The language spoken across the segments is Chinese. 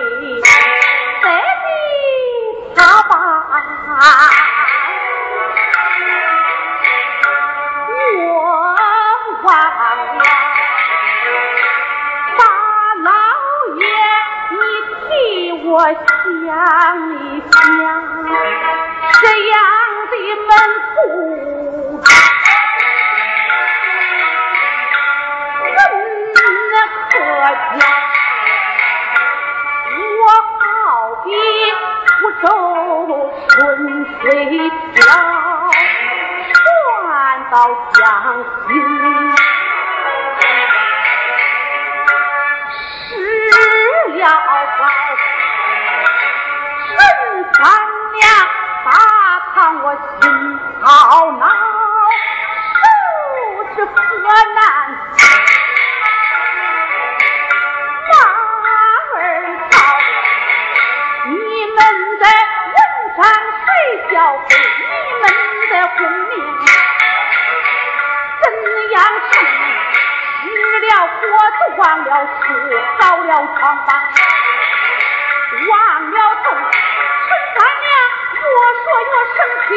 得你他把我忘了大老爷你替我想一想。春水桥船到江心事了高人三把看我心好难忘了吃，倒了床房，忘了灯。陈三娘越说越生气。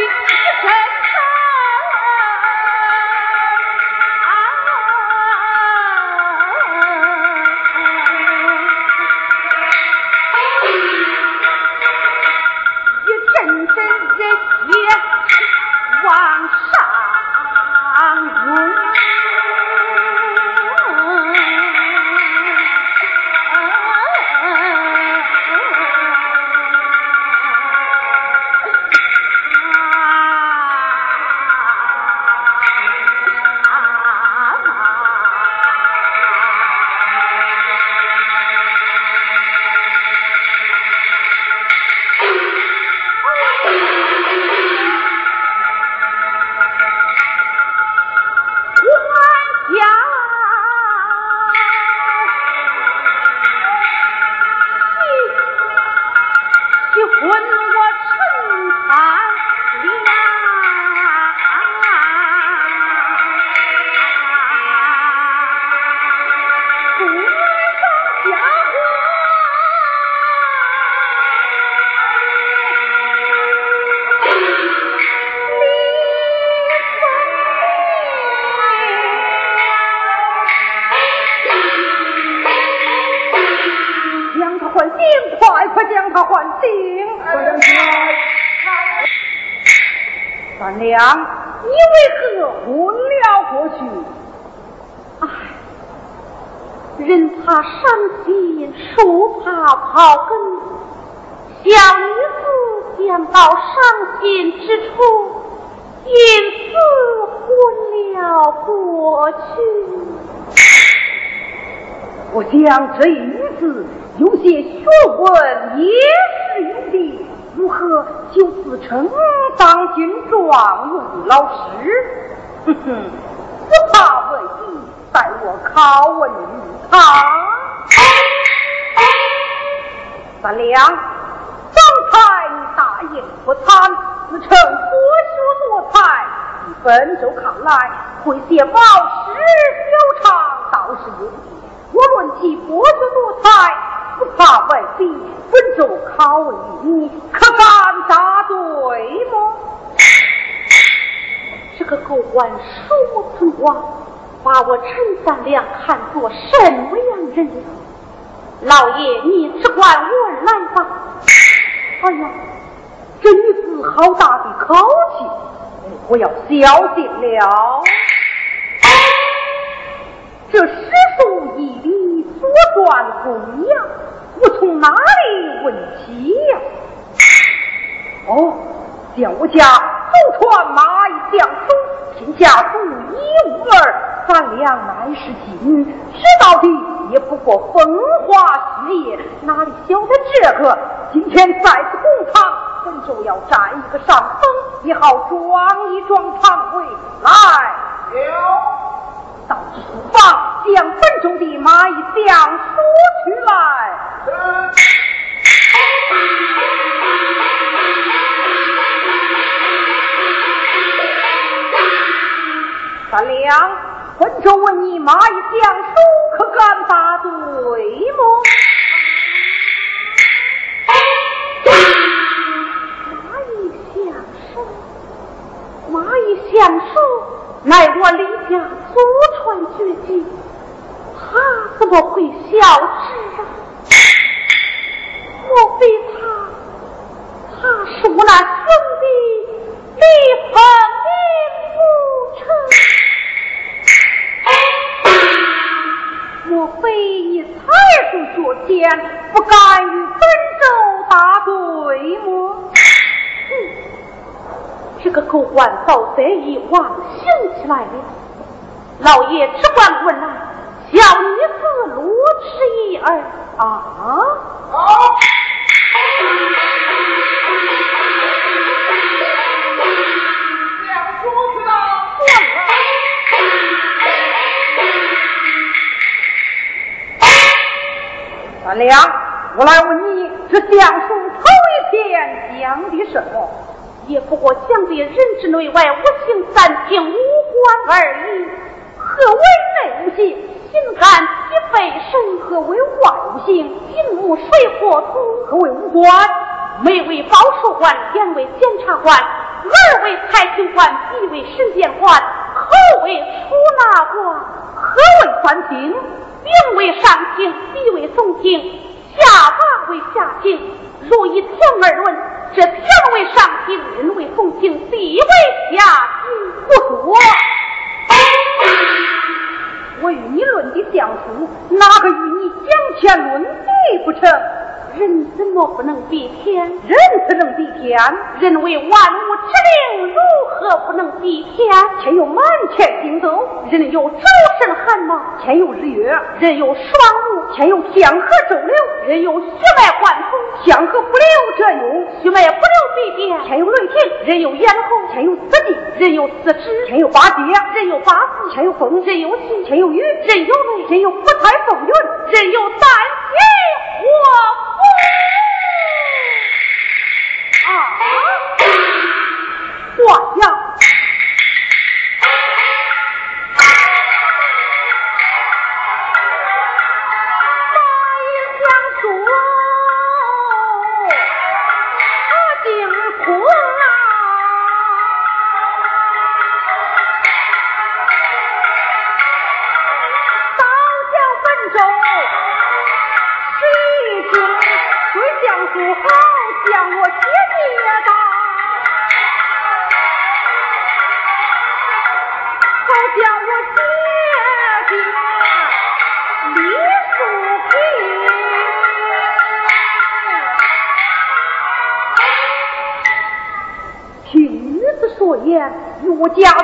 这一女子有些学问，也是有的。如何就自称当今状元老师？哼哼，不怕问题，待我拷问于他。三两，刚才你大言不惭，自称博学多才，以本州看来，会写毛诗修长倒是有的。若论其博学多才，不怕外敌，本州拷问你，可敢答对吗？这个狗官说不存话，把我陈三两看作什么样人？老爷，你只管问来吧。哎呀，这女子好大的口气，我要小心了。这是，左传归呀，我从哪里问起呀？哦，叫我家走船马一相书，天下独一无二，咱俩乃是亲，知道的也不过风花雪月，哪里晓得这个？今天在此公堂，本就要占一个上风，也好装一装堂会。来，有。到厨房，将本中的蚂蚁将说出来。三娘，本州问你蚂蚁将如可敢答对么？蚂蚁相术，蚂蚁相术。乃我李家祖传绝技，他怎么会消失啊？莫非他，他是我那兄弟李凤的父臣？莫非你才子作奸，不敢与本州答对么？这个狗官早得意忘形起来了，老爷只管问来，小女子罗迟一儿啊。好。三两，我来问你，这相书头一篇讲的什么？也不过讲的人之内外五行三品五官而已。何为内五行？心肝脾肺肾。何为外五行？金木水火土。何为五官？眉为保守官，眼为检察官，耳为财经官，鼻为审检官，口为出纳官。何为三庭？名为上庭，地为总庭，下巴为下庭。若以天而论，这天为上庭，人为从庭，地为下庭，不多。我与你论的相书，哪个与你讲天论地不成？人怎么不能比天？人怎能比天？人为万物之灵，如何不能比天？天有满天星斗，人有周身汗毛；天有日月，人有双目；天有江河周流，人有血脉贯通；江河不流则涌，血脉不流必变；天有雷霆，人有咽喉；天有四季，人有四肢；天有八节，人有八字；天有风，人有气；天有雨，人有雷；人有五彩风云，人有旦夕祸！啊我要我家祖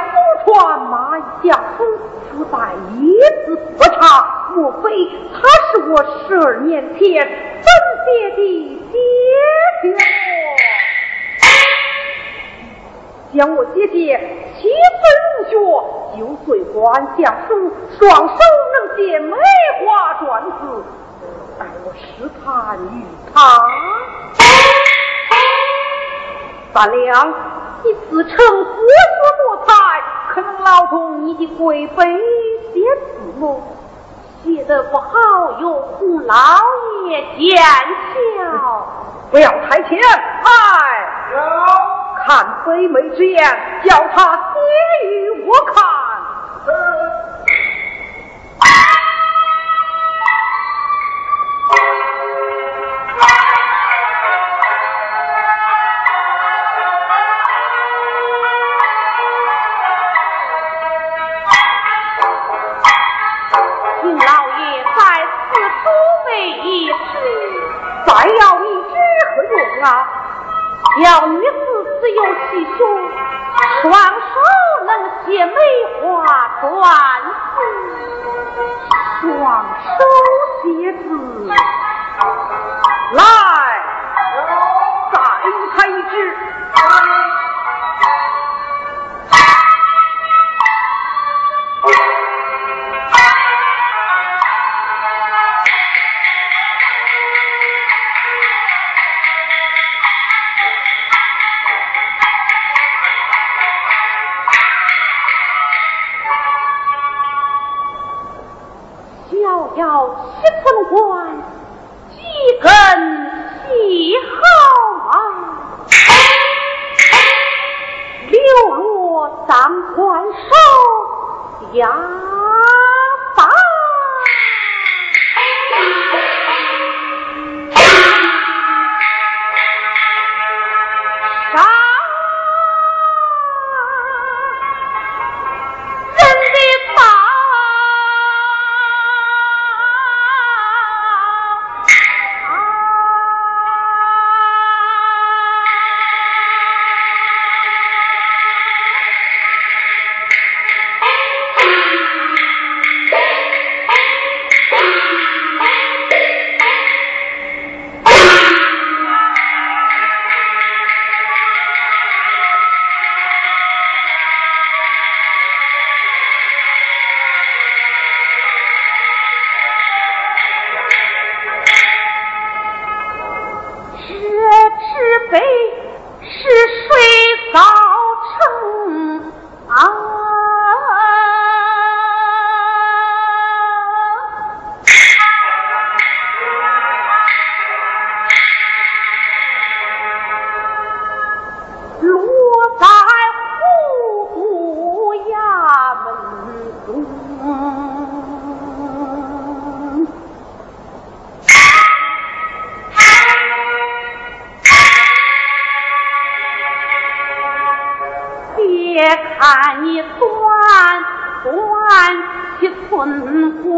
传马相书，说在一字不差，莫非他是我十二年前分别的姐姐？将我姐姐七分入学，九岁观相书，双手能写梅花篆字，待我试探与他。三娘，你自称博学多才，可能老公你的贵妃写字么？写的不好，有胡老爷见笑。不要太谦，哎，看飞眉之言，叫他写与我看。是碰我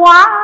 quá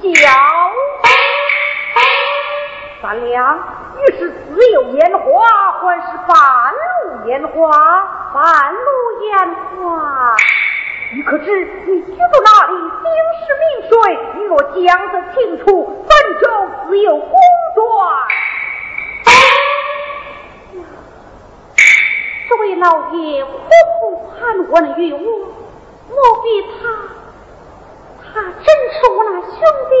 叫，咱俩你是自有烟花，还是半路烟花？半路烟花，你可知你居住哪里？姓氏名谁？你若讲得清楚，本州自有公断。这位老爷苦苦盼望于我，莫非他？他真是我那兄弟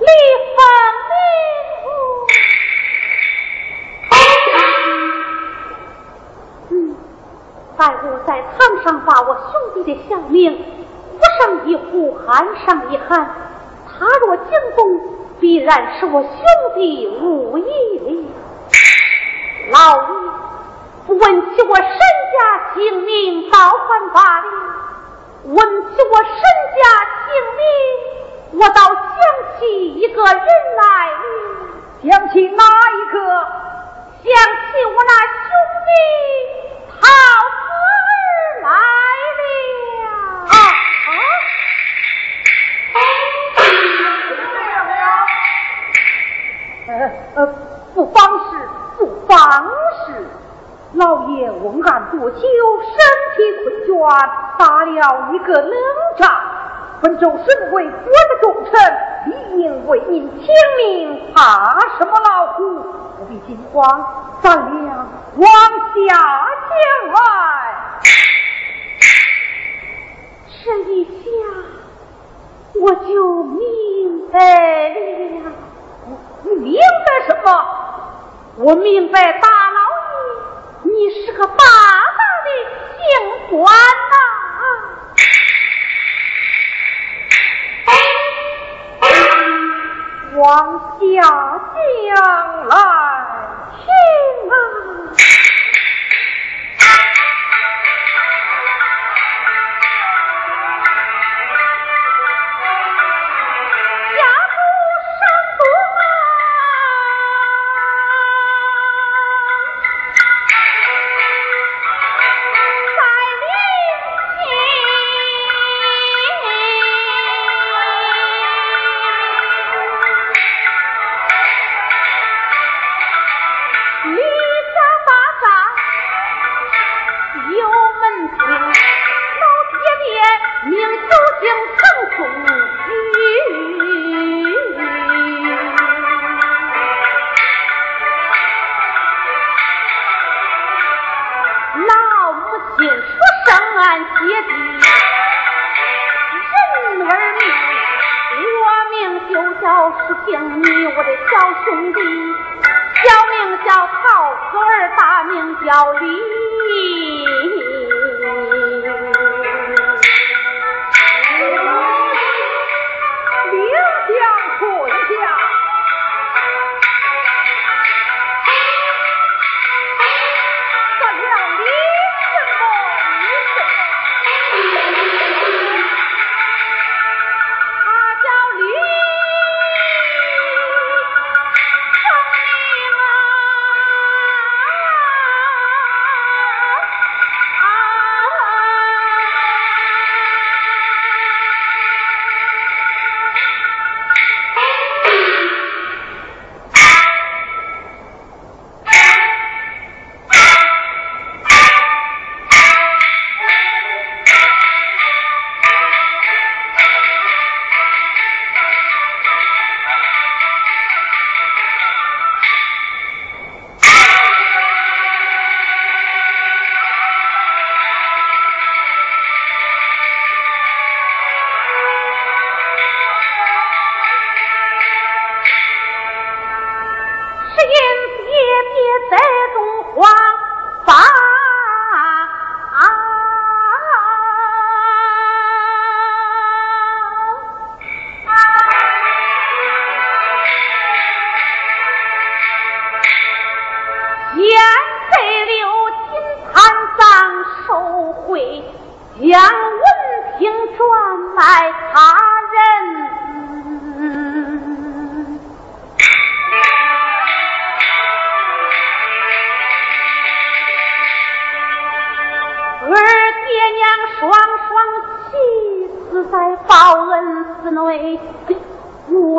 李凤啊嗯待我在堂上把我兄弟的小命不上一呼喊上一喊他若惊动必然是我兄弟无意了老爷不问起我身家性命早犯法了。问起我身家性命，我倒想起一个人来。想起哪一个？想起我那兄弟桃子儿来了。啊呃，不妨事，不妨事。老爷问案多久，身体困倦，了一个冷战。本州身为国的重臣，理应为民听命，怕什么老虎？不必惊慌，咱俩往下讲来。这一下，我就明白了。你明白什么？我明白，大老爷，你是个大大的清官呐！往下将来听啊。兄弟，小名叫桃子儿，大名叫李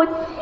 forward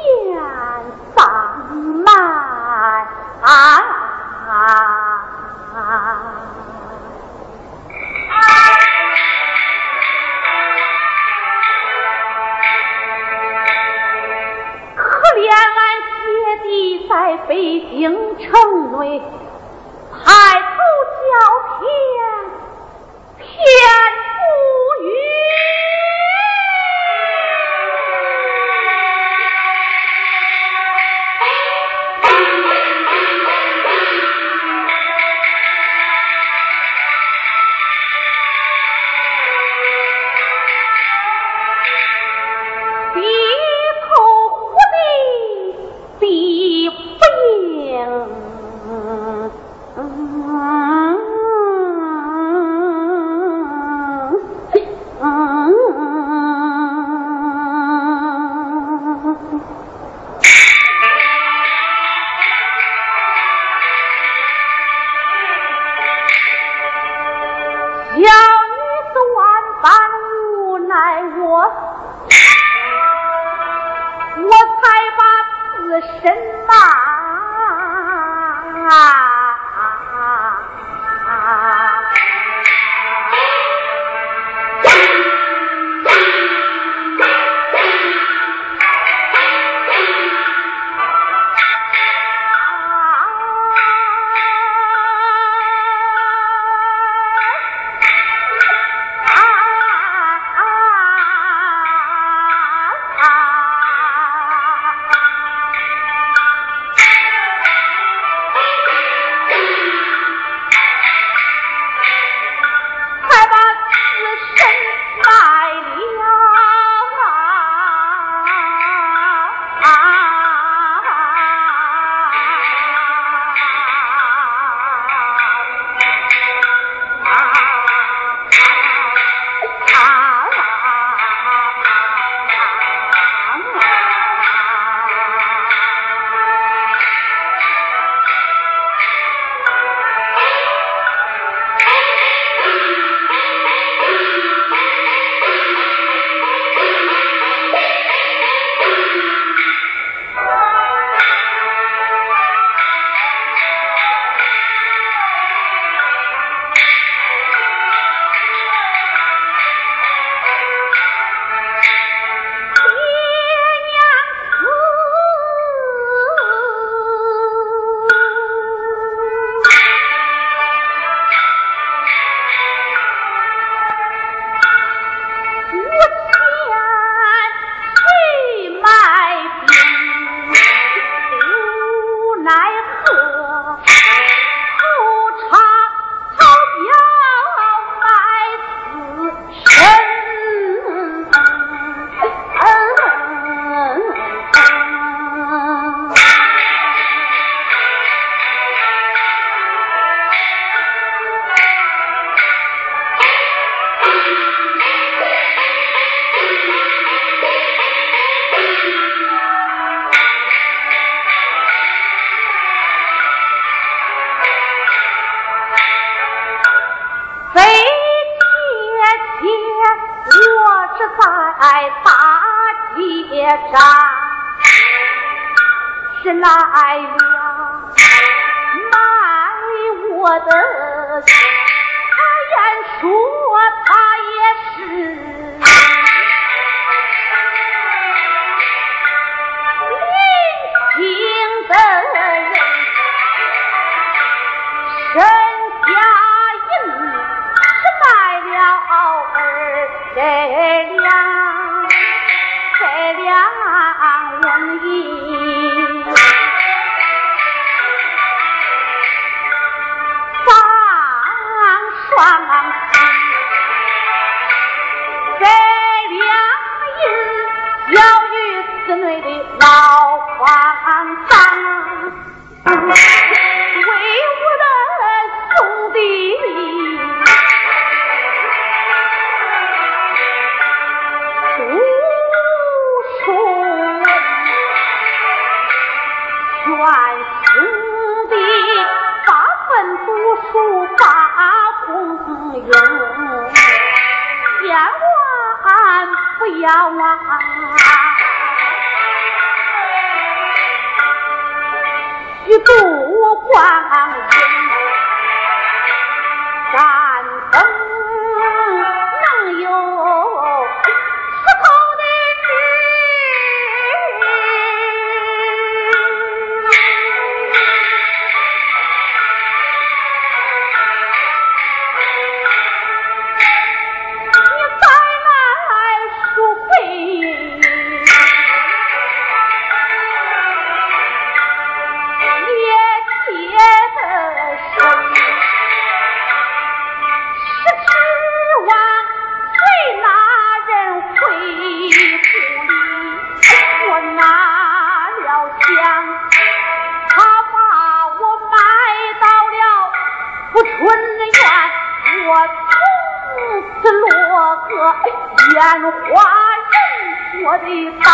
烟花人，我的大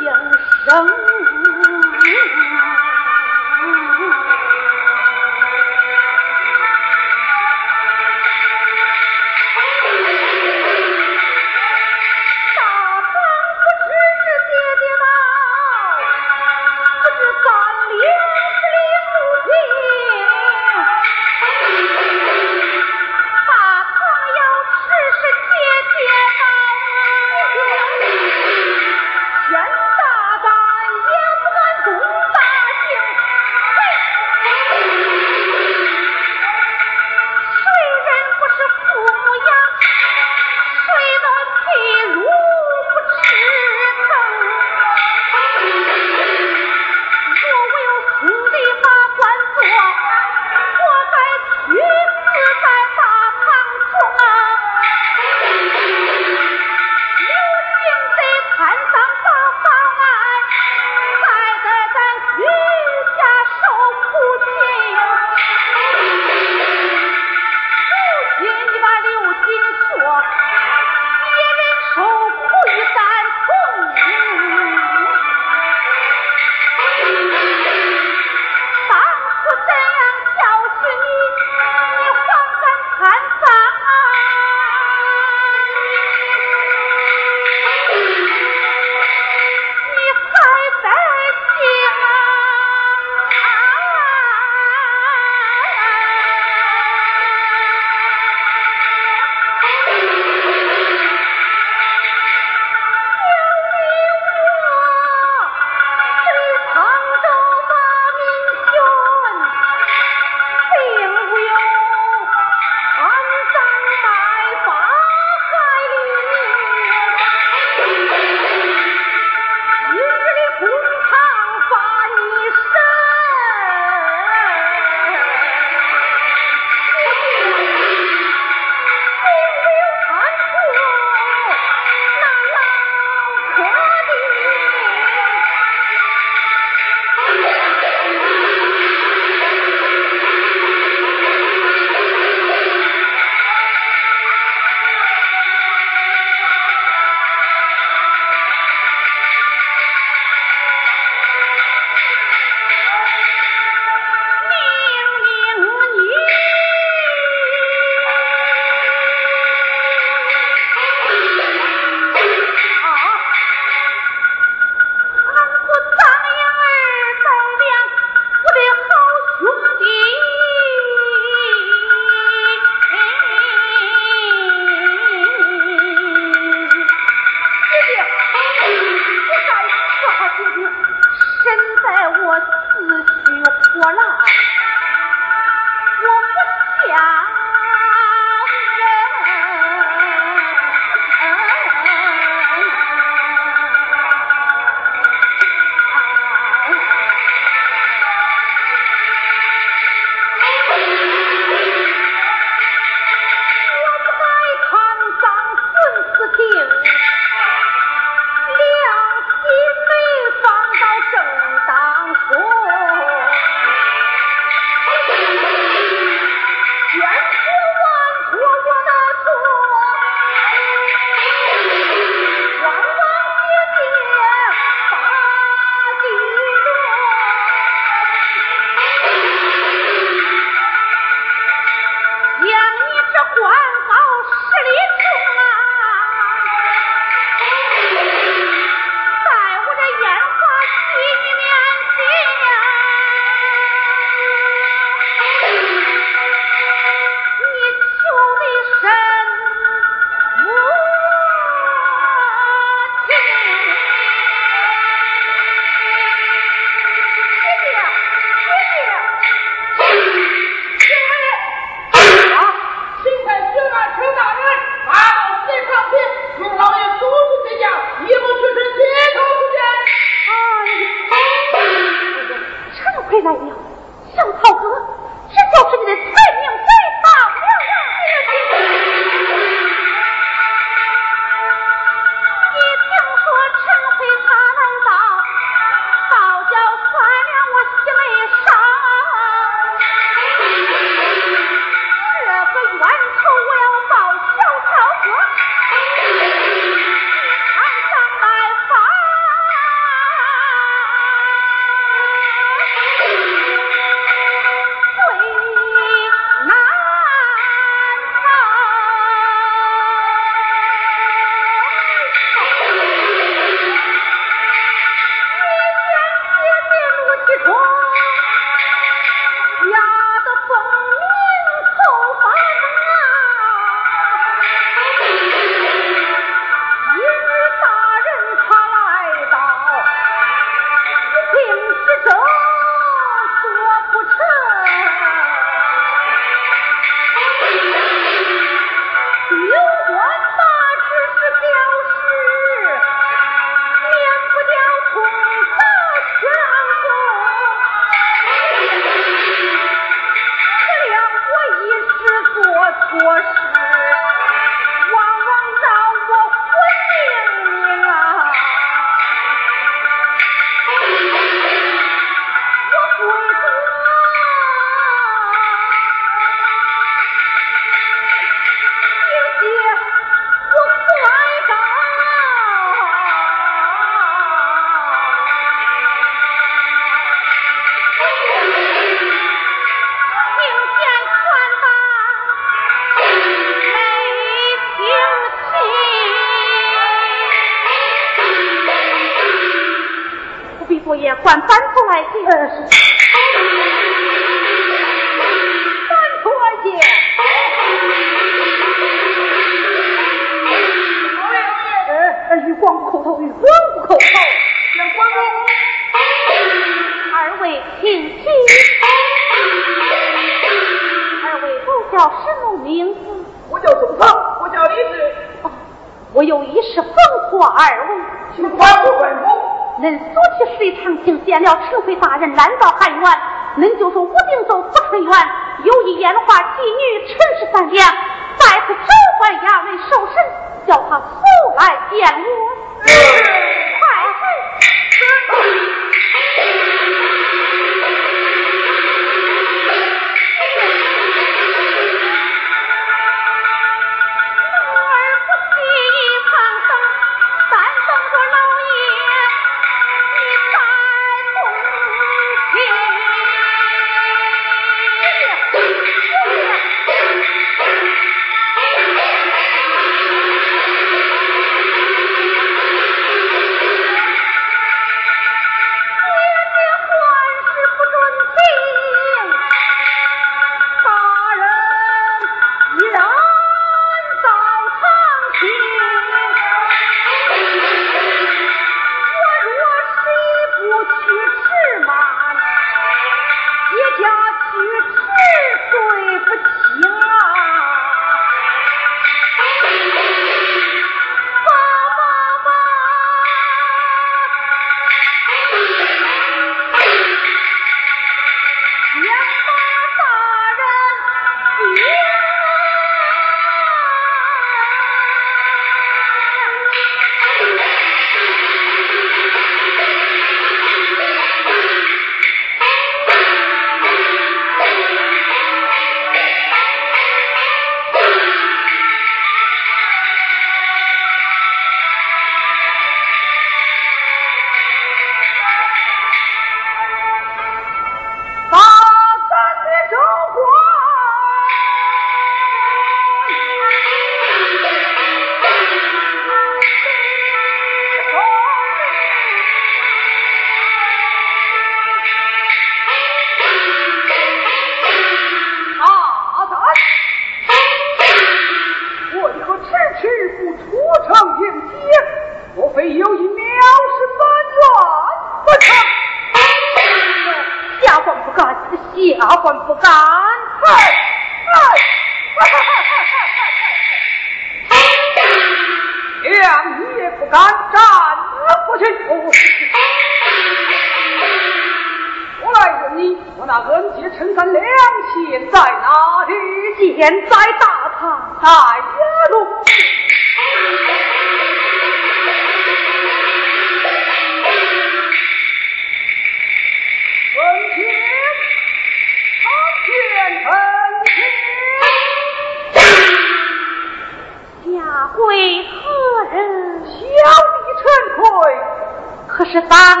是发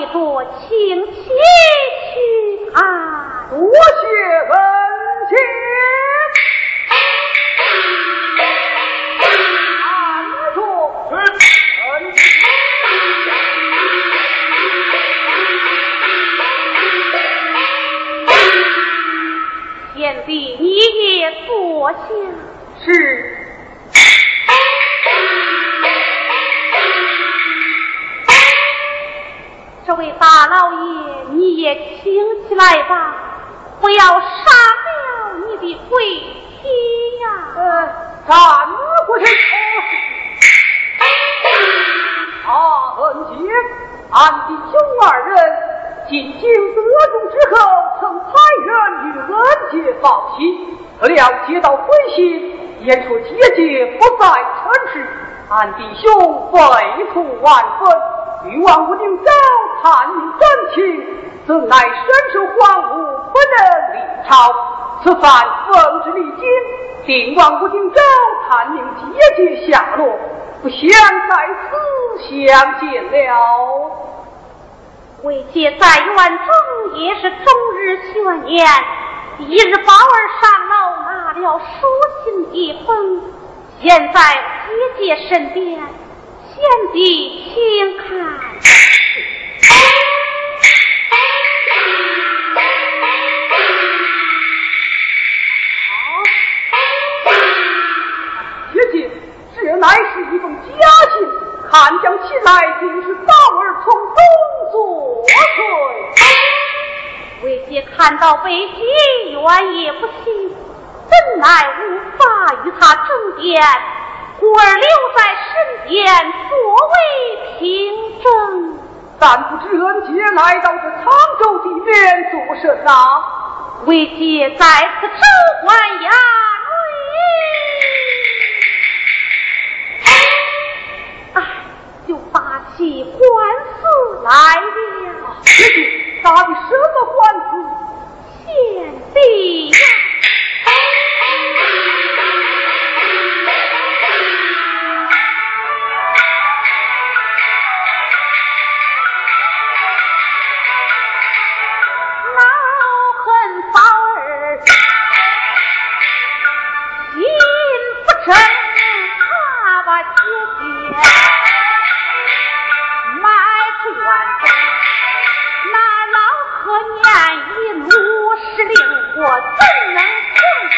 要回着万分。欲望不定州探明真情，怎奈身受荒芜，不能离朝。此番奉旨离京，定王不定州探明姐姐下落，不想在此相见了。为姐在院中也是终日悬念，一日宝儿上楼拿了书信一封，现在姐姐身边。贤弟，请看。姐姐，这乃是一封家信，看将起来，定是宝儿从中作祟。为姐看到北京，原也不信，怎奈无法与他争辩。故而留在身边作为凭证。但不知恩杰来到这沧州地面做甚啊？为姐在此召唤衙内，哎，就打起官司来了。打的什么官司？贤弟呀！生怕把姐姐埋冤，那老何念一路失灵我，怎能从他？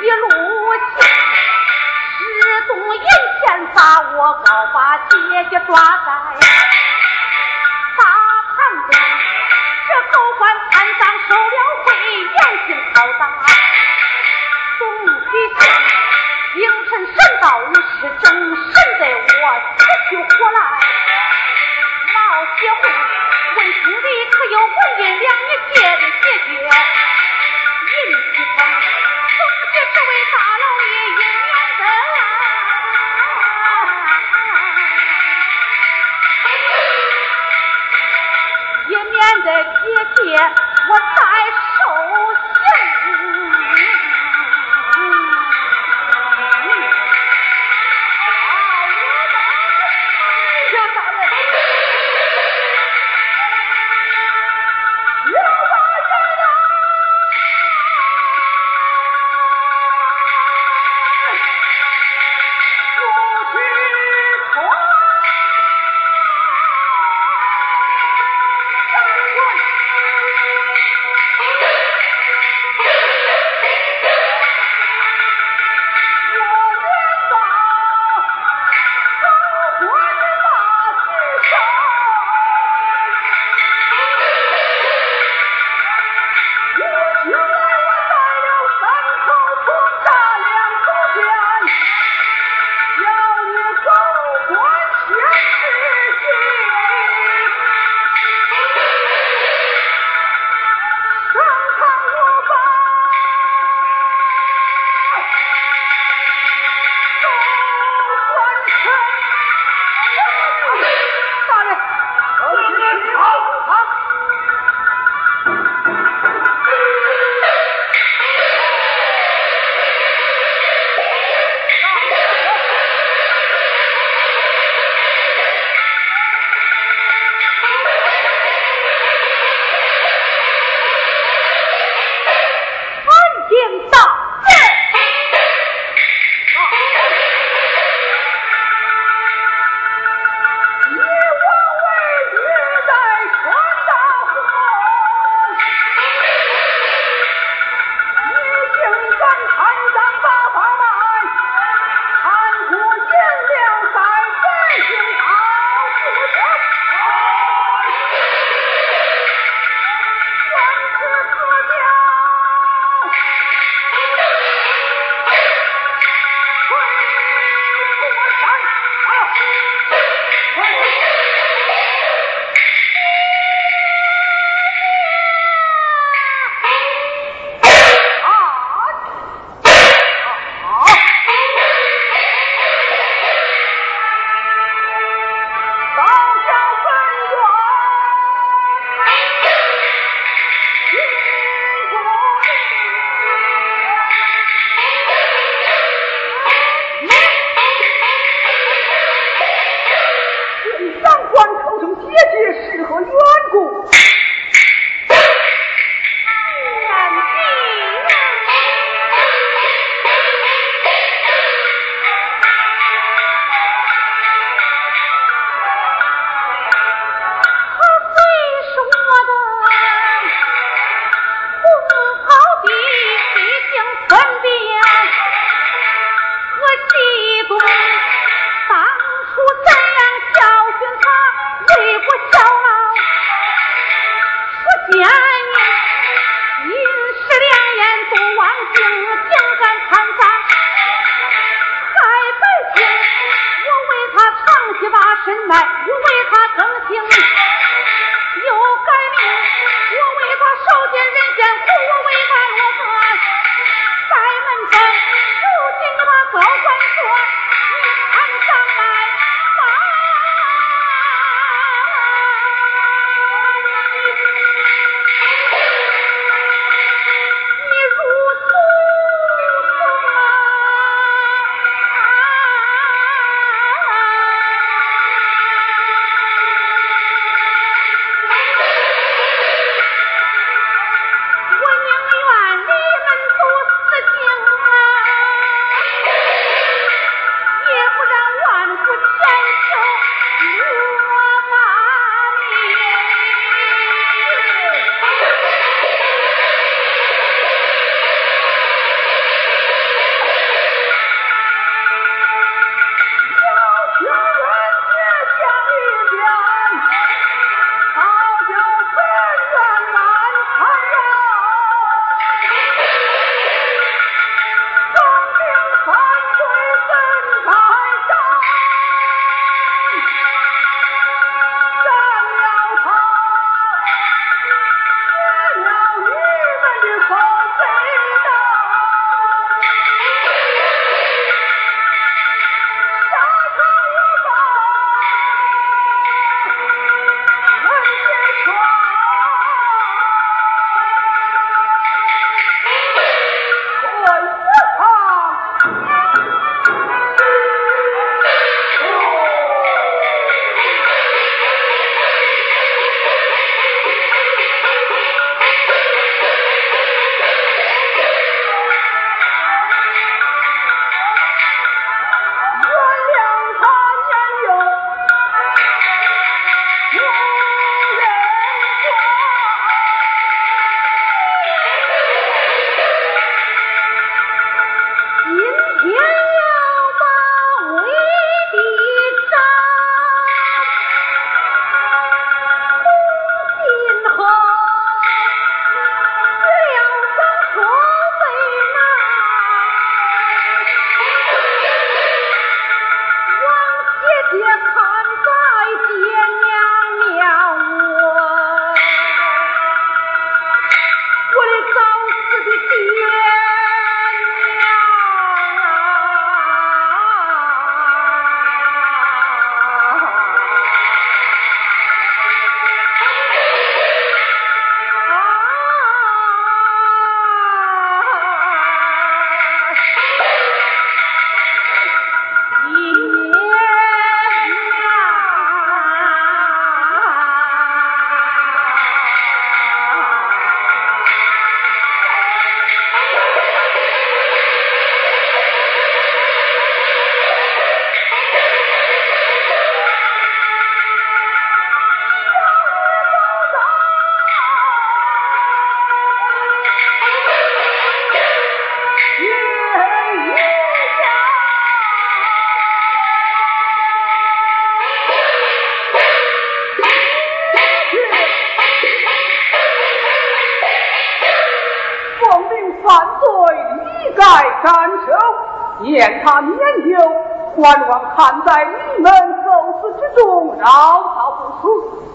一路进，师祖眼前把我告，把姐姐抓在。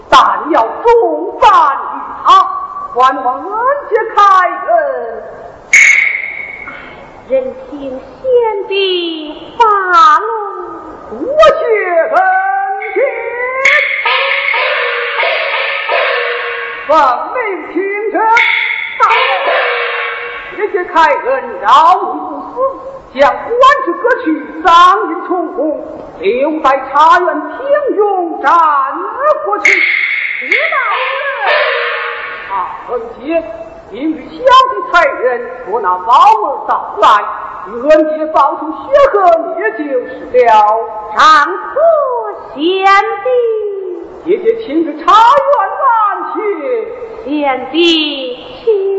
但要重办于他。官王恩且开恩，任凭先帝发怒，我却恩情，奉命听着，大人，谢谢开恩，饶你不死。将官职革去，丧印重红，留在茶园听用战过去。知道了。啊，恩姐，今日小弟差人捉那宝儿到来，与恩姐报出血河，也就是了。长错贤弟，姐姐亲自茶园安歇。贤弟，请。